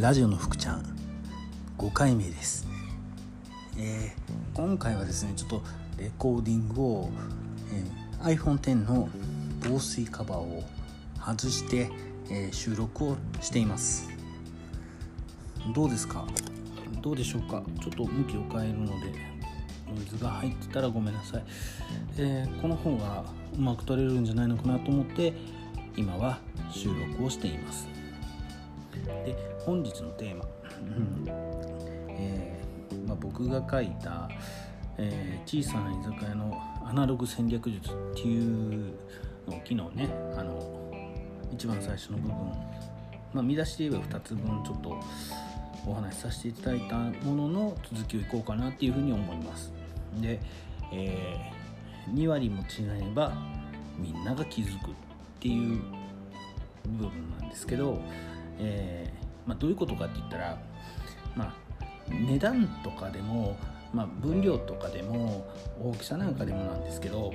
ラジオの福ちゃん5回目です、えー、今回はですねちょっとレコーディングを、えー、iPhone X の防水カバーを外して、えー、収録をしています。どうですか？どうでしょうか？ちょっと向きを変えるのでノイズが入ってたらごめんなさい、えー、この方がうまく撮れるんじゃないのかなと思って今は収録をしています。で本日のテーマ、うん。えーまあ、僕が書いた、えー、小さな居酒屋のアナログ戦略術っていうのを昨日ねあの一番最初の部分、まあ、見出しで言えば2つ分ちょっとお話しさせていただいたものの続きをいこうかなっていうふうに思います。で、えー、2割も違えばみんなが気づくっていう部分なんですけど、えー、まあ、どういうことかって言ったら、まあ、値段とかでも、まあ、分量とかでも大きさなんかでもなんですけど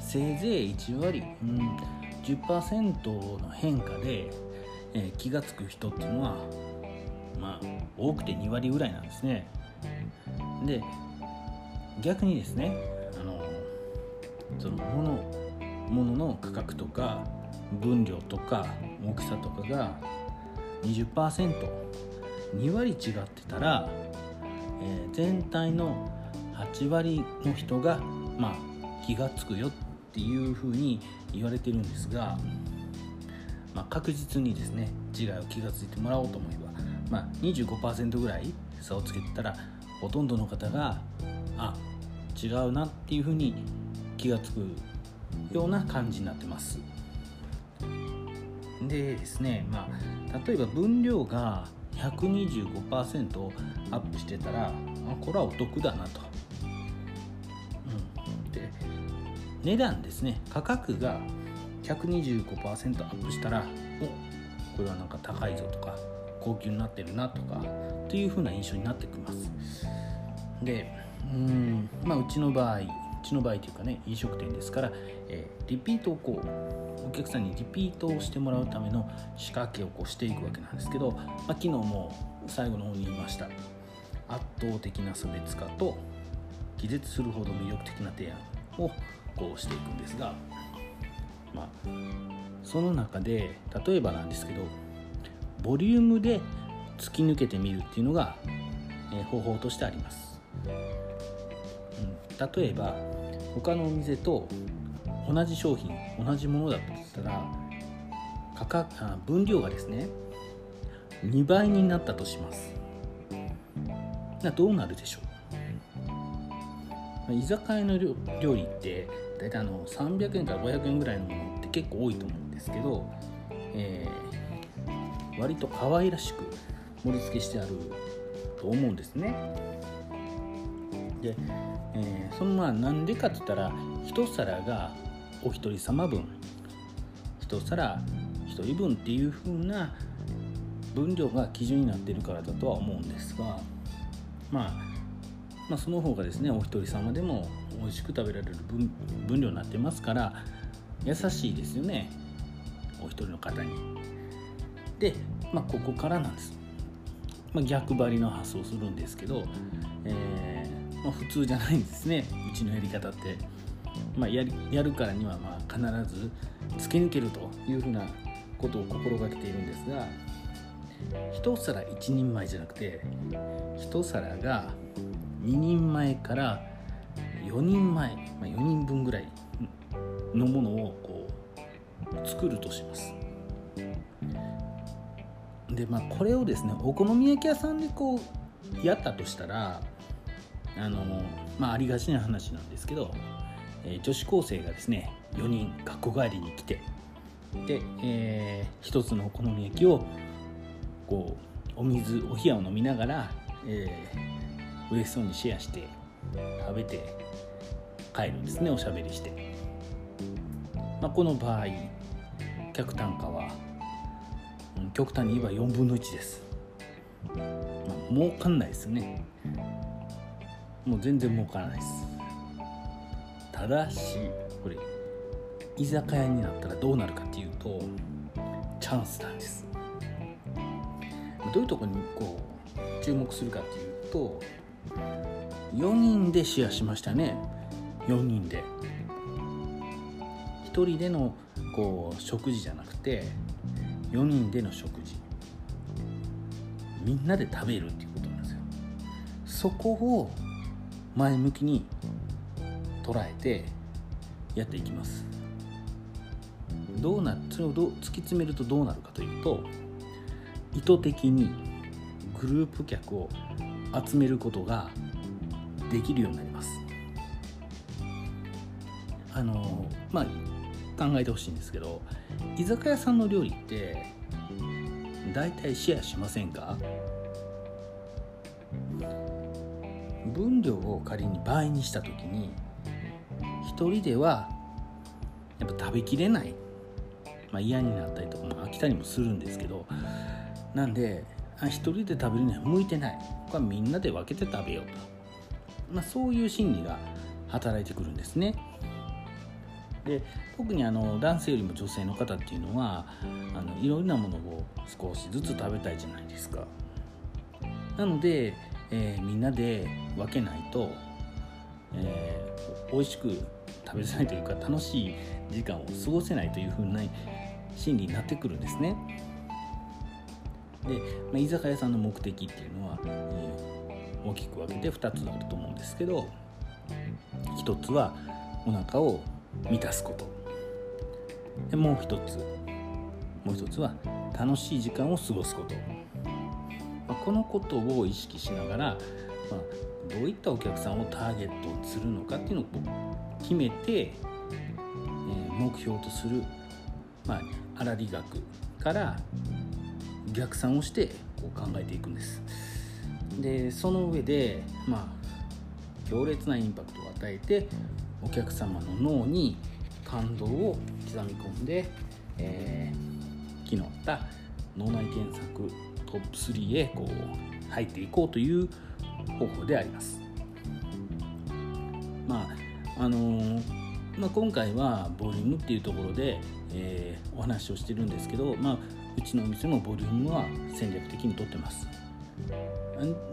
せいぜい1割、うん、10%の変化で、えー、気が付く人っていうのはまあ多くて2割ぐらいなんですね。で逆にですねあのそのものものの価格とか分量とか大きさとかが 20%2 割違ってたら、えー、全体の8割の人が、まあ、気が付くよっていうふうに言われてるんですが、まあ、確実にですね違いを気が付いてもらおうと思えば、まあ、25%ぐらい差をつけてたらほとんどの方があ違うなっていうふうに気が付くような感じになってます。でですね、まあ、例えば分量が125%アップしてたらあこれはお得だなと、うん、で値段ですね。価格が125%アップしたらおこれはなんか高いぞとか高級になってるなとかっていう風な印象になってきます。でうんまあうちの場合うちの場合というかね飲食店ですから、えー、リピートをこうお客さんにリピートをしてもらうための仕掛けをこうしていくわけなんですけど、まあ、昨日も最後の方に言いました。圧倒的な差別化と気絶するほど魅力的な提案をこうしていくんですが、まあ、その中で例えばなんですけどボリュームで突き抜けてみるっていうのが、え方法としてあります、うん、例えば他のお店と同じ商品同じものだとしたら価格あ分量がですね2倍になったとします。どうなるでしょう？居酒屋の料理って大体あの300円から500円ぐらいのものって結構多いと思うんですけど、えー、割と可愛らしく盛り付けしてあると思うんですね。で、えー、そのまあなんでかって言ったら一皿がお一人様分一皿一人分っていう風な分量が基準になってるからだとは思うんですが、まあ、まあその方がですねお一人様でも美味しく食べられる分分量になってますから優しいですよねお一人の方に。で、まあ、ここからなんです。まあ、逆張りの発想するんですけど、えーまあ、普通じゃないんですねうちのやり方って。まあ、ややるからにはまあ必ず突き抜けるというふうなことを心がけているんですが一皿一人前じゃなくて一皿が2人前から4人前、まあ、4人分ぐらいのものをこう作るとします。でまあこれをですねお好み焼き屋さんでこうやったとしたらあのまあありがちな話なんですけどえ女子高生がですね4人学校帰りに来てで、えー、一つのお好み焼きをこうお水お冷やを飲みながら、えー、嬉しそうにシェアして食べて帰るんですねおしゃべりして、まあ、この場合客単価はうん極端に言えば4分の1です、まあ、儲かんないですよね。もう全然儲からないです。ただしこれ居酒屋になったらどうなるかっていうとチャンスなんです。どういうとこにこう注目するかっていうと4人でシェアしましたね。4人で。1人でのこう食事じゃなくて4人での食事。みんなで食べるっていうことなんですよ。そこを前向きに捉えてやっていきます。どうなそれをど突き詰めるとどうなるかというと意図的にグループ客を集めることができるようになります。あのまあ考えてほしいんですけど居酒屋さんの料理って大体シェアしませんか？分量を仮に倍にした時に1人ではやっぱ食べきれない、まあ、嫌になったりとかも飽きたりもするんですけどなんで1人で食べるには向いてない。これはみんなで分けて食べようと、まあ、そういう心理が働いてくるんですね。で特にあの男性よりも女性の方っていうのはあのいろんなものを少しずつ食べたいじゃないですか。なのでえー、みんなで分けないと、えー、美味しく食べづらいというか楽しい時間を過ごせないというふうな心理になってくるんですね。で、まあ、居酒屋さんの目的っていうのは、えー、大きく分けて2つあると思うんですけど1つはお腹を満たすことでもう1つもう1つは楽しい時間を過ごすことまあ、このことを意識しながら、まあ、どういったお客さんをターゲットするのかっていうのを決めて、えー、目標とする、まあ、粗利額から逆算をしてこう考えていくんです。でその上で、まあ、強烈なインパクトを与えてお客様の脳に感動を刻み込んで、えー、昨日った脳内検索トップ3へこう入っていこうという方法であります。まああのー、まあ、今回はボリュームっていうところで、えー、お話をしてるんですけど、まあ、うちのお店もボリュームは戦略的にとってます。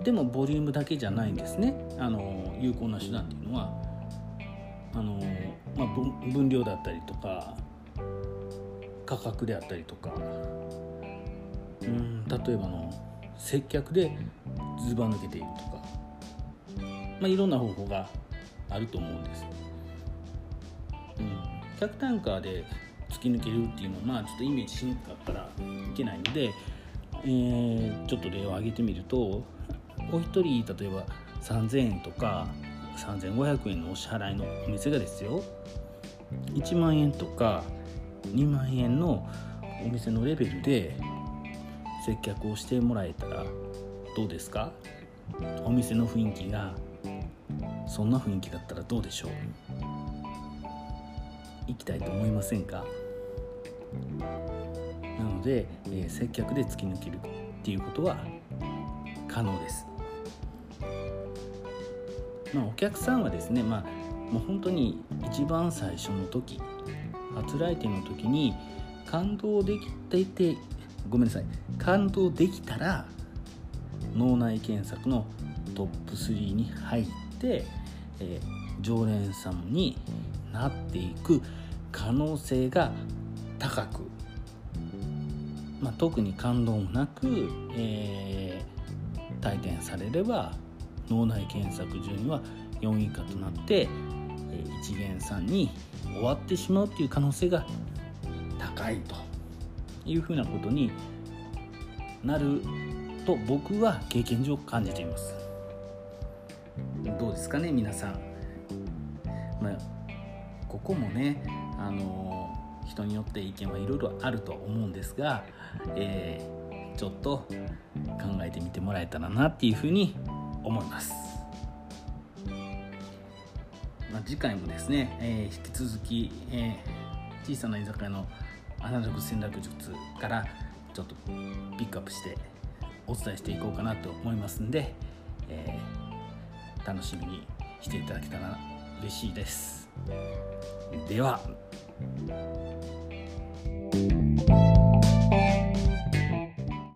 でもボリュームだけじゃないんですね、あの有効な手段っていうのはあの、まあ、分量だったりとか価格であったりとかうん例えばの接客でずば抜けているとか、まあ、いろんな方法があると思うんです。うん、客単価で突き抜けるっていうのはまあちょっとイメージしにくかったらいけないので、えー、ちょっと例を挙げてみるとお一人例えば3000円とか3500円のお支払いのお店がですよ1万円とか2万円のお店のレベルで接客をしてもらえたらどうですか？お店の雰囲気がそんな雰囲気だったらどうでしょう？行きたいと思いませんか？なので、えー、接客で突き抜けるっていうことは可能です。まあ、お客さんはですね、まあ、もう本当に一番最初の時初来店の時に感動できていてごめんなさい。感動できたら脳内検索のトップ3に入って、えー、常連さんになっていく可能性が高く、まあ、特に感動もなく、えー、退店されれば脳内検索順位は4位以下となって、えー、一元さんに終わってしまうっていう可能性が高いと。いうふうなことになると僕は経験上感じています。どうですかね皆さん、まあ、ここもねあの人によって意見はいろいろあると思うんですが、えー、ちょっと考えてみてもらえたらなっていうふうに思います、まあ、次回もですね、えー、引き続き、えー、小さな居酒屋のアナログ戦略術からちょっとピックアップしてお伝えしていこうかなと思いますんで、えー、楽しみにしていただけたら嬉しいです。では。